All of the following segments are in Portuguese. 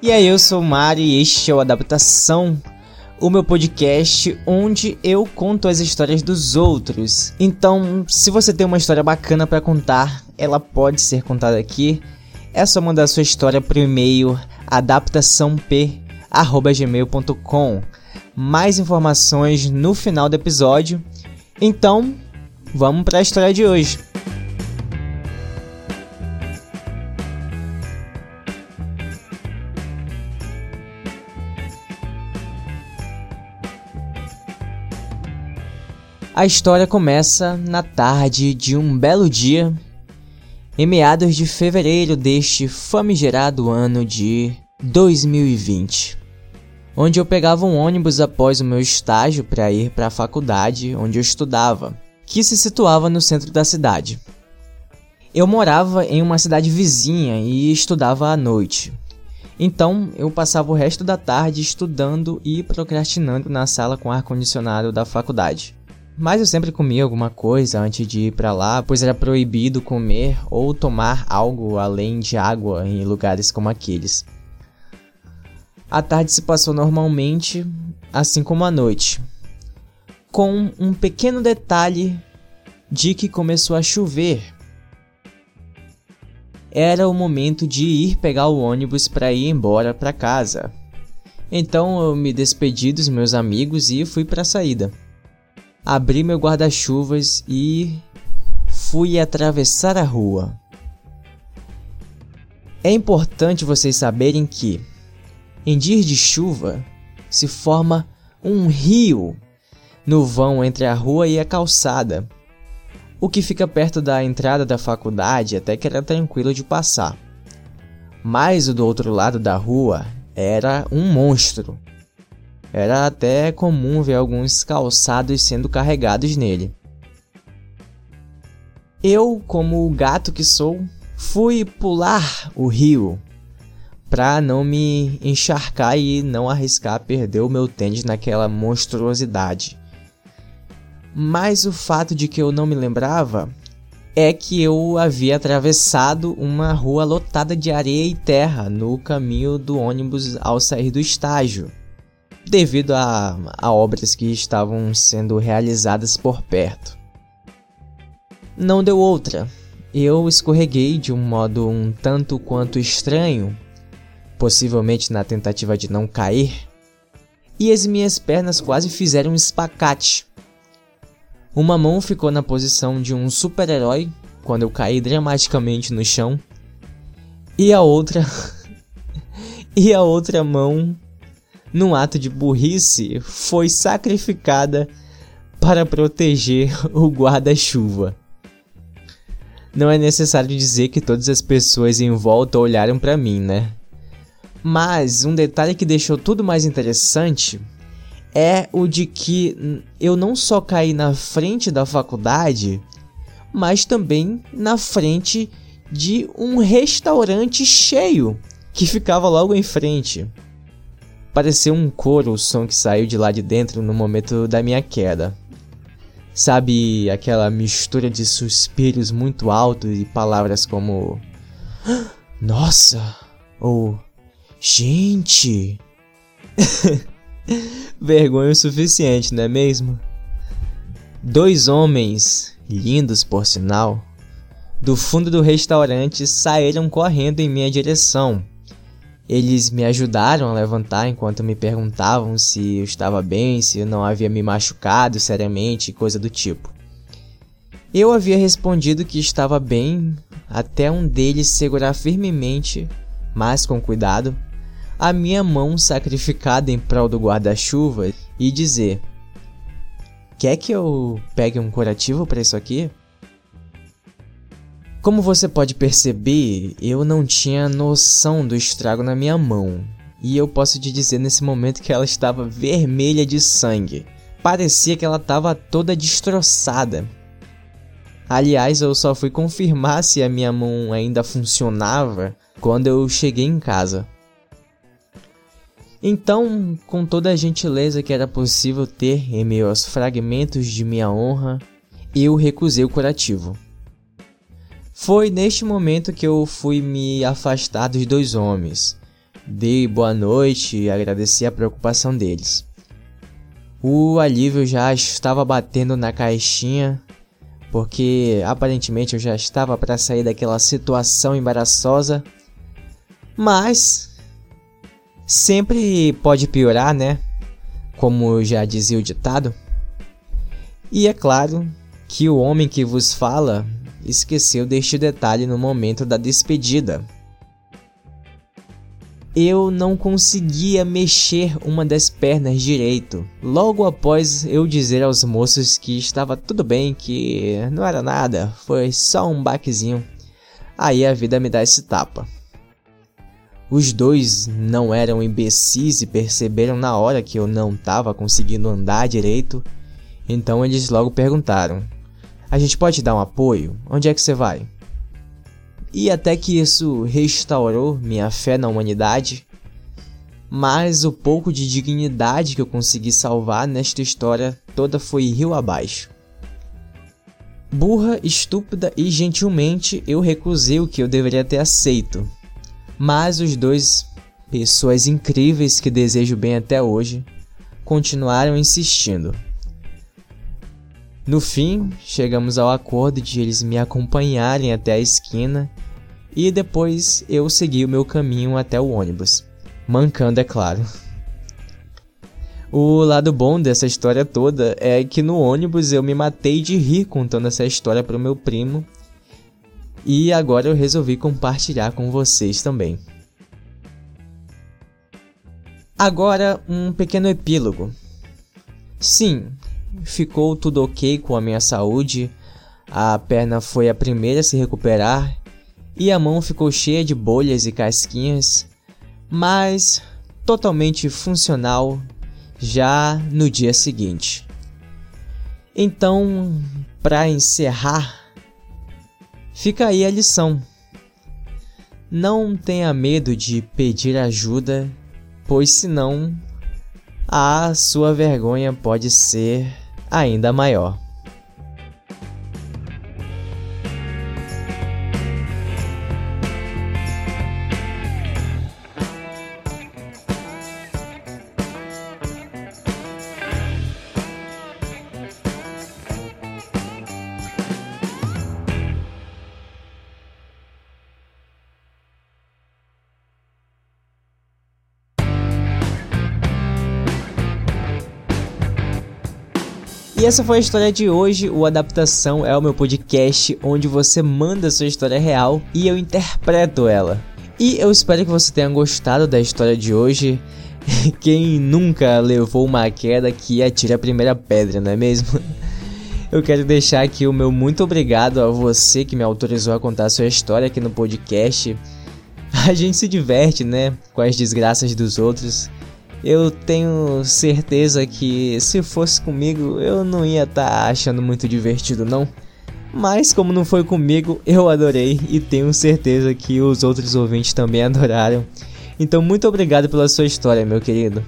E aí, eu sou o Mari e este é o Adaptação, o meu podcast onde eu conto as histórias dos outros. Então, se você tem uma história bacana para contar, ela pode ser contada aqui. É só mandar sua história pro e-mail adaptaçãop@gmail.com. Mais informações no final do episódio. Então, vamos para a história de hoje. A história começa na tarde de um belo dia, em meados de fevereiro deste famigerado ano de 2020, onde eu pegava um ônibus após o meu estágio para ir para a faculdade onde eu estudava, que se situava no centro da cidade. Eu morava em uma cidade vizinha e estudava à noite. Então eu passava o resto da tarde estudando e procrastinando na sala com ar condicionado da faculdade. Mas eu sempre comia alguma coisa antes de ir para lá, pois era proibido comer ou tomar algo além de água em lugares como aqueles. A tarde se passou normalmente, assim como a noite, com um pequeno detalhe de que começou a chover. Era o momento de ir pegar o ônibus para ir embora para casa. Então eu me despedi dos meus amigos e fui para a saída abri meu guarda-chuvas e fui atravessar a rua. É importante vocês saberem que, em dias de chuva, se forma um rio no vão entre a rua e a calçada, o que fica perto da entrada da faculdade até que era tranquilo de passar. Mas o do outro lado da rua era um monstro. Era até comum ver alguns calçados sendo carregados nele. Eu, como o gato que sou, fui pular o rio para não me encharcar e não arriscar perder o meu tênis naquela monstruosidade. Mas o fato de que eu não me lembrava é que eu havia atravessado uma rua lotada de areia e terra no caminho do ônibus ao sair do estágio devido a, a obras que estavam sendo realizadas por perto. Não deu outra. Eu escorreguei de um modo um tanto quanto estranho, possivelmente na tentativa de não cair, e as minhas pernas quase fizeram um espacate. Uma mão ficou na posição de um super-herói quando eu caí dramaticamente no chão, e a outra e a outra mão num ato de burrice, foi sacrificada para proteger o guarda-chuva. Não é necessário dizer que todas as pessoas em volta olharam para mim, né? Mas um detalhe que deixou tudo mais interessante é o de que eu não só caí na frente da faculdade, mas também na frente de um restaurante cheio que ficava logo em frente. Pareceu um coro o som que saiu de lá de dentro no momento da minha queda. Sabe aquela mistura de suspiros muito altos e palavras como Nossa! ou Gente! Vergonha o suficiente, não é mesmo? Dois homens, lindos por sinal, do fundo do restaurante saíram correndo em minha direção eles me ajudaram a levantar enquanto me perguntavam se eu estava bem, se eu não havia me machucado seriamente, coisa do tipo. Eu havia respondido que estava bem, até um deles segurar firmemente, mas com cuidado, a minha mão sacrificada em prol do guarda-chuva e dizer: Quer que eu pegue um curativo para isso aqui? Como você pode perceber, eu não tinha noção do estrago na minha mão. E eu posso te dizer nesse momento que ela estava vermelha de sangue. Parecia que ela estava toda destroçada. Aliás, eu só fui confirmar se a minha mão ainda funcionava quando eu cheguei em casa. Então, com toda a gentileza que era possível ter em meio aos fragmentos de minha honra, eu recusei o curativo. Foi neste momento que eu fui me afastar dos dois homens, Dei boa noite e agradeci a preocupação deles. O alívio já estava batendo na caixinha, porque aparentemente eu já estava para sair daquela situação embaraçosa. Mas sempre pode piorar, né? Como já dizia o ditado. E é claro que o homem que vos fala esqueceu deste detalhe no momento da despedida eu não conseguia mexer uma das pernas direito. Logo após eu dizer aos moços que estava tudo bem, que não era nada, foi só um baquezinho, aí a vida me dá esse tapa. Os dois não eram imbecis e perceberam na hora que eu não estava conseguindo andar direito, então eles logo perguntaram: A gente pode dar um apoio? Onde é que você vai? E até que isso restaurou minha fé na humanidade, mas o pouco de dignidade que eu consegui salvar nesta história toda foi rio abaixo. Burra, estúpida e gentilmente eu recusei o que eu deveria ter aceito. Mas os dois, pessoas incríveis que desejo bem até hoje, continuaram insistindo. No fim, chegamos ao acordo de eles me acompanharem até a esquina e depois eu segui o meu caminho até o ônibus, mancando, é claro. O lado bom dessa história toda é que no ônibus eu me matei de rir contando essa história para o meu primo e agora eu resolvi compartilhar com vocês também. Agora, um pequeno epílogo. Sim, ficou tudo ok com a minha saúde. A perna foi a primeira a se recuperar e a mão ficou cheia de bolhas e casquinhas, mas totalmente funcional já no dia seguinte. Então, para encerrar, fica aí a lição. Não tenha medo de pedir ajuda, pois senão a sua vergonha pode ser ainda maior. E essa foi a história de hoje. O Adaptação é o meu podcast onde você manda sua história real e eu interpreto ela. E eu espero que você tenha gostado da história de hoje. Quem nunca levou uma queda que atira a primeira pedra, não é mesmo? Eu quero deixar aqui o meu muito obrigado a você que me autorizou a contar a sua história aqui no podcast. A gente se diverte, né, com as desgraças dos outros. Eu tenho certeza que se fosse comigo eu não ia estar tá achando muito divertido não. Mas como não foi comigo, eu adorei e tenho certeza que os outros ouvintes também adoraram. Então muito obrigado pela sua história, meu querido.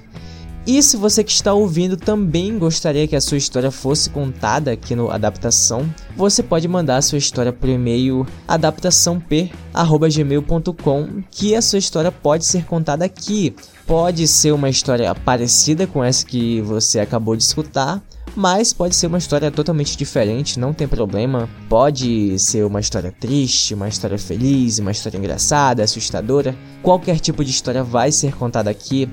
E se você que está ouvindo também gostaria que a sua história fosse contada aqui no Adaptação, você pode mandar a sua história por e-mail adaptaçãop@gmail.com, que a sua história pode ser contada aqui. Pode ser uma história parecida com essa que você acabou de escutar, mas pode ser uma história totalmente diferente, não tem problema. Pode ser uma história triste, uma história feliz, uma história engraçada, assustadora. Qualquer tipo de história vai ser contada aqui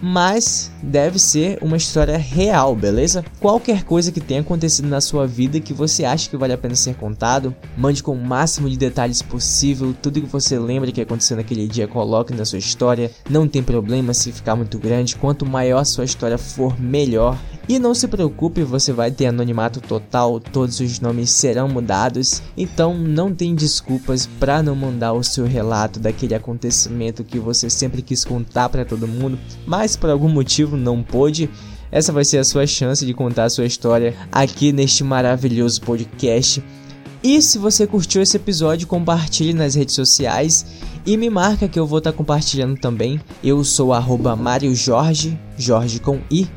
mas deve ser uma história real, beleza? Qualquer coisa que tenha acontecido na sua vida que você acha que vale a pena ser contado, mande com o máximo de detalhes possível, tudo que você lembra que aconteceu naquele dia, coloque na sua história. Não tem problema se ficar muito grande, quanto maior a sua história for, melhor. E não se preocupe, você vai ter anonimato total, todos os nomes serão mudados, então não tem desculpas para não mandar o seu relato daquele acontecimento que você sempre quis contar para todo mundo, mas por algum motivo não pôde. Essa vai ser a sua chance de contar a sua história aqui neste maravilhoso podcast. E se você curtiu esse episódio, compartilhe nas redes sociais e me marca que eu vou estar tá compartilhando também. Eu sou arroba Jorge, Jorge com I.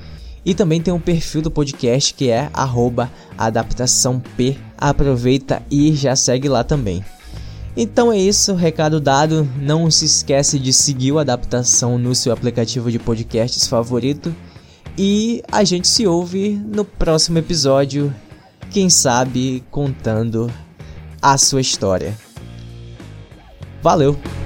E também tem um perfil do podcast que é adaptaçãop. Aproveita e já segue lá também. Então é isso, recado dado. Não se esquece de seguir o adaptação no seu aplicativo de podcasts favorito. E a gente se ouve no próximo episódio, quem sabe contando a sua história. Valeu!